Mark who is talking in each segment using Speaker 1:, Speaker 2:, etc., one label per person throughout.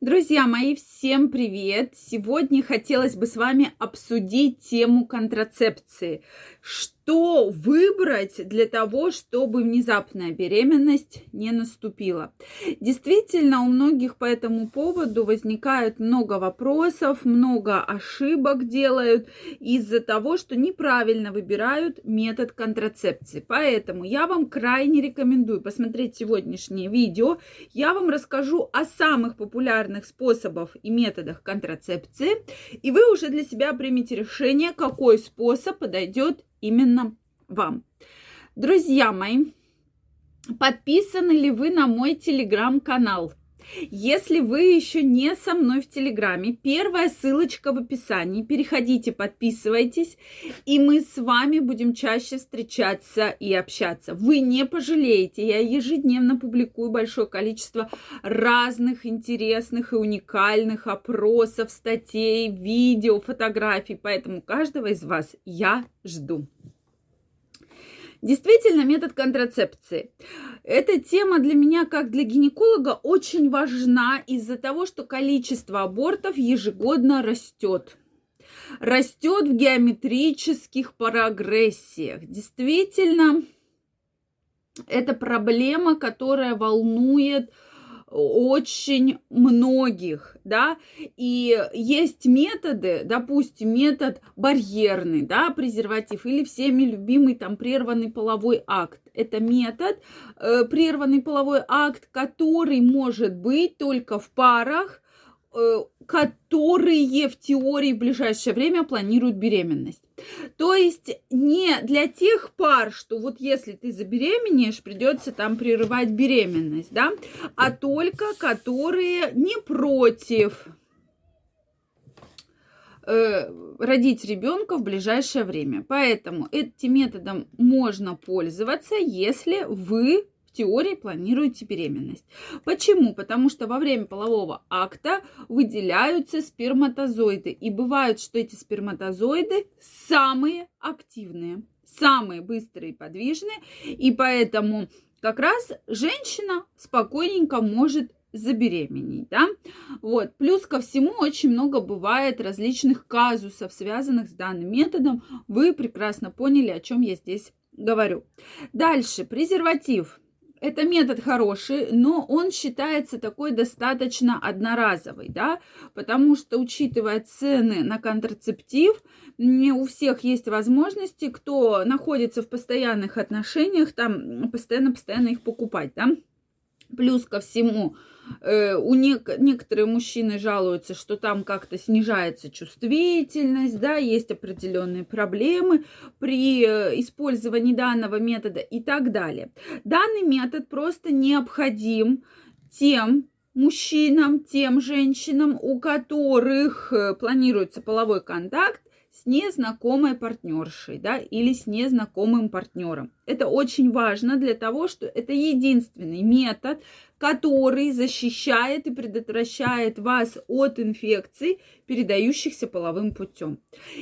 Speaker 1: Друзья мои, всем привет! Сегодня хотелось бы с вами обсудить тему контрацепции. Что выбрать для того, чтобы внезапная беременность не наступила? Действительно, у многих по этому поводу возникает много вопросов, много ошибок делают из-за того, что неправильно выбирают метод контрацепции. Поэтому я вам крайне рекомендую посмотреть сегодняшнее видео. Я вам расскажу о самых популярных способов и методах контрацепции, и вы уже для себя примете решение, какой способ подойдет именно вам. Друзья мои, подписаны ли вы на мой телеграм-канал? Если вы еще не со мной в Телеграме, первая ссылочка в описании. Переходите, подписывайтесь, и мы с вами будем чаще встречаться и общаться. Вы не пожалеете. Я ежедневно публикую большое количество разных интересных и уникальных опросов, статей, видео, фотографий. Поэтому каждого из вас я жду. Действительно, метод контрацепции. Эта тема для меня, как для гинеколога, очень важна из-за того, что количество абортов ежегодно растет. Растет в геометрических прогрессиях. Действительно, это проблема, которая волнует очень многих, да, и есть методы, допустим, метод барьерный, да, презерватив, или всеми любимый там прерванный половой акт. Это метод, э, прерванный половой акт, который может быть только в парах, которые в теории в ближайшее время планируют беременность. То есть не для тех пар, что вот если ты забеременеешь, придется там прерывать беременность, да, а только которые не против э, родить ребенка в ближайшее время. Поэтому этим методом можно пользоваться, если вы теории планируете беременность. Почему? Потому что во время полового акта выделяются сперматозоиды. И бывает, что эти сперматозоиды самые активные, самые быстрые и подвижные. И поэтому как раз женщина спокойненько может забеременеть, да, вот, плюс ко всему очень много бывает различных казусов, связанных с данным методом, вы прекрасно поняли, о чем я здесь говорю. Дальше, презерватив, это метод хороший, но он считается такой достаточно одноразовый, да, потому что, учитывая цены на контрацептив, не у всех есть возможности, кто находится в постоянных отношениях, там постоянно-постоянно их покупать, да. Плюс ко всему, Э, у нек- некоторые мужчины жалуются, что там как-то снижается чувствительность, да, есть определенные проблемы при э, использовании данного метода и так далее. Данный метод просто необходим тем мужчинам, тем женщинам, у которых э, планируется половой контакт с незнакомой партнершей, да, или с незнакомым партнером. Это очень важно для того, что это единственный метод, который защищает и предотвращает вас от инфекций, передающихся половым путем.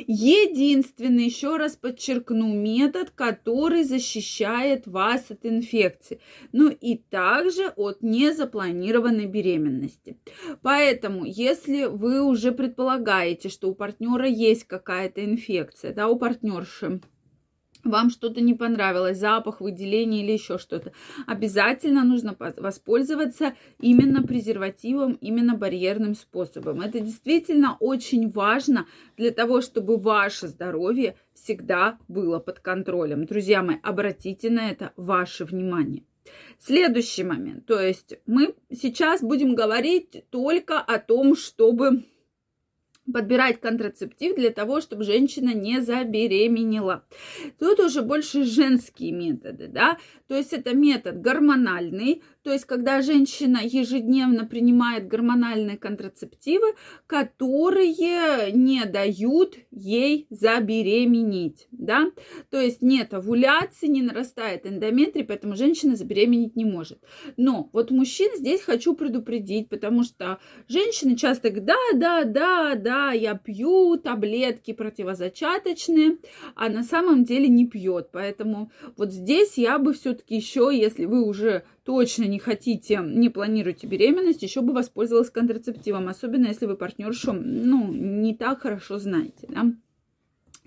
Speaker 1: Единственный, еще раз подчеркну, метод, который защищает вас от инфекций, ну и также от незапланированной беременности. Поэтому, если вы уже предполагаете, что у партнера есть какая-то инфекция, да, у партнерши, вам что-то не понравилось, запах, выделение или еще что-то, обязательно нужно воспользоваться именно презервативом, именно барьерным способом. Это действительно очень важно для того, чтобы ваше здоровье всегда было под контролем. Друзья мои, обратите на это ваше внимание. Следующий момент. То есть мы сейчас будем говорить только о том, чтобы подбирать контрацептив для того, чтобы женщина не забеременела. Тут уже больше женские методы, да, то есть это метод гормональный, то есть когда женщина ежедневно принимает гормональные контрацептивы, которые не дают ей забеременеть, да, то есть нет овуляции, не нарастает эндометрий, поэтому женщина забеременеть не может. Но вот мужчин здесь хочу предупредить, потому что женщины часто говорят, да, да, да, да, да, я пью таблетки противозачаточные, а на самом деле не пьет. Поэтому вот здесь я бы все-таки еще, если вы уже точно не хотите, не планируете беременность, еще бы воспользовалась контрацептивом, особенно если вы партнершу, ну, не так хорошо знаете, да.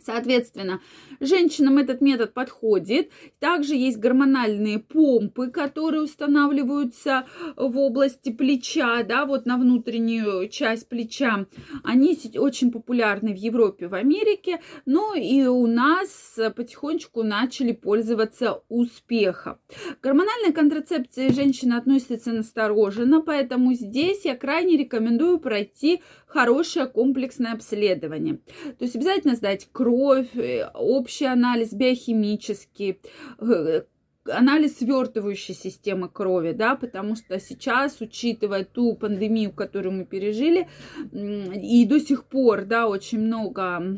Speaker 1: Соответственно, женщинам этот метод подходит. Также есть гормональные помпы, которые устанавливаются в области плеча, да, вот на внутреннюю часть плеча. Они очень популярны в Европе, в Америке, но и у нас потихонечку начали пользоваться успехом. Гормональная контрацепция женщины относится настороженно, поэтому здесь я крайне рекомендую пройти хорошее комплексное обследование. То есть обязательно сдать кровь, э, общий анализ биохимический, э, анализ свертывающей системы крови, да, потому что сейчас, учитывая ту пандемию, которую мы пережили, и до сих пор, да, очень много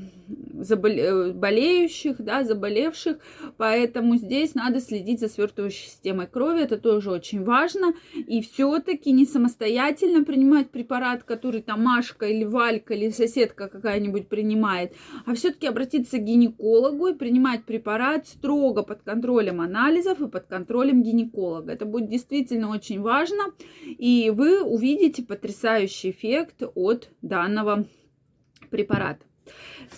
Speaker 1: заболе- болеющих, да, заболевших, поэтому здесь надо следить за свертывающей системой крови, это тоже очень важно, и все-таки не самостоятельно принимать препарат, который там Машка или Валька или соседка какая-нибудь принимает, а все-таки обратиться к гинекологу и принимать препарат строго под контролем анализов и под контролем гинеколога. Это будет действительно очень важно, и вы увидите потрясающий эффект от данного препарата.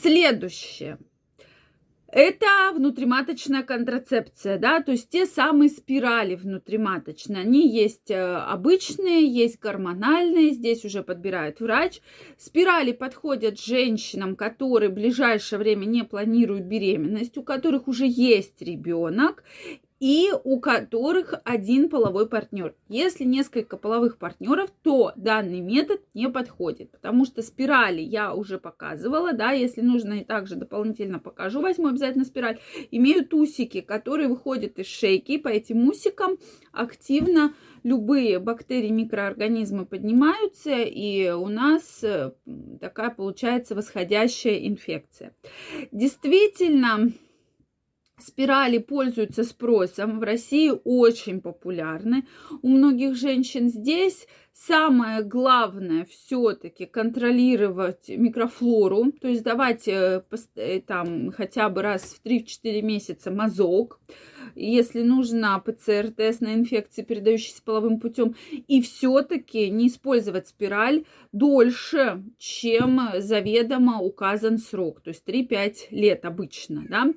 Speaker 1: Следующее. Это внутриматочная контрацепция, да, то есть те самые спирали внутриматочные. Они есть э, обычные, есть гормональные, здесь уже подбирает врач. Спирали подходят женщинам, которые в ближайшее время не планируют беременность, у которых уже есть ребенок, и у которых один половой партнер. Если несколько половых партнеров, то данный метод не подходит, потому что спирали я уже показывала, да, если нужно и также дополнительно покажу, возьму обязательно спираль, имеют усики, которые выходят из шейки, по этим усикам активно любые бактерии, микроорганизмы поднимаются, и у нас э, такая получается восходящая инфекция. Действительно, Спирали пользуются спросом, в России очень популярны. У многих женщин здесь самое главное все-таки контролировать микрофлору, то есть давать э, э, там хотя бы раз в 3-4 месяца мазок, если нужно ПЦР-тест на инфекции, передающиеся половым путем, и все-таки не использовать спираль дольше, чем заведомо указан срок, то есть 3-5 лет обычно, да.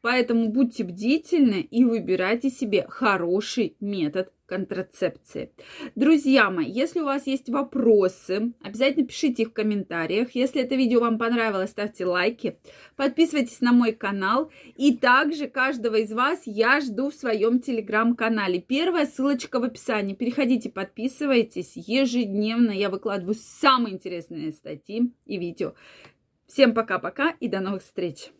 Speaker 1: Поэтому будьте бдительны и выбирайте себе хороший метод контрацепции. Друзья мои, если у вас есть вопросы, обязательно пишите их в комментариях. Если это видео вам понравилось, ставьте лайки, подписывайтесь на мой канал. И также каждого из вас я жду в своем телеграм-канале. Первая ссылочка в описании. Переходите, подписывайтесь. Ежедневно я выкладываю самые интересные статьи и видео. Всем пока-пока и до новых встреч!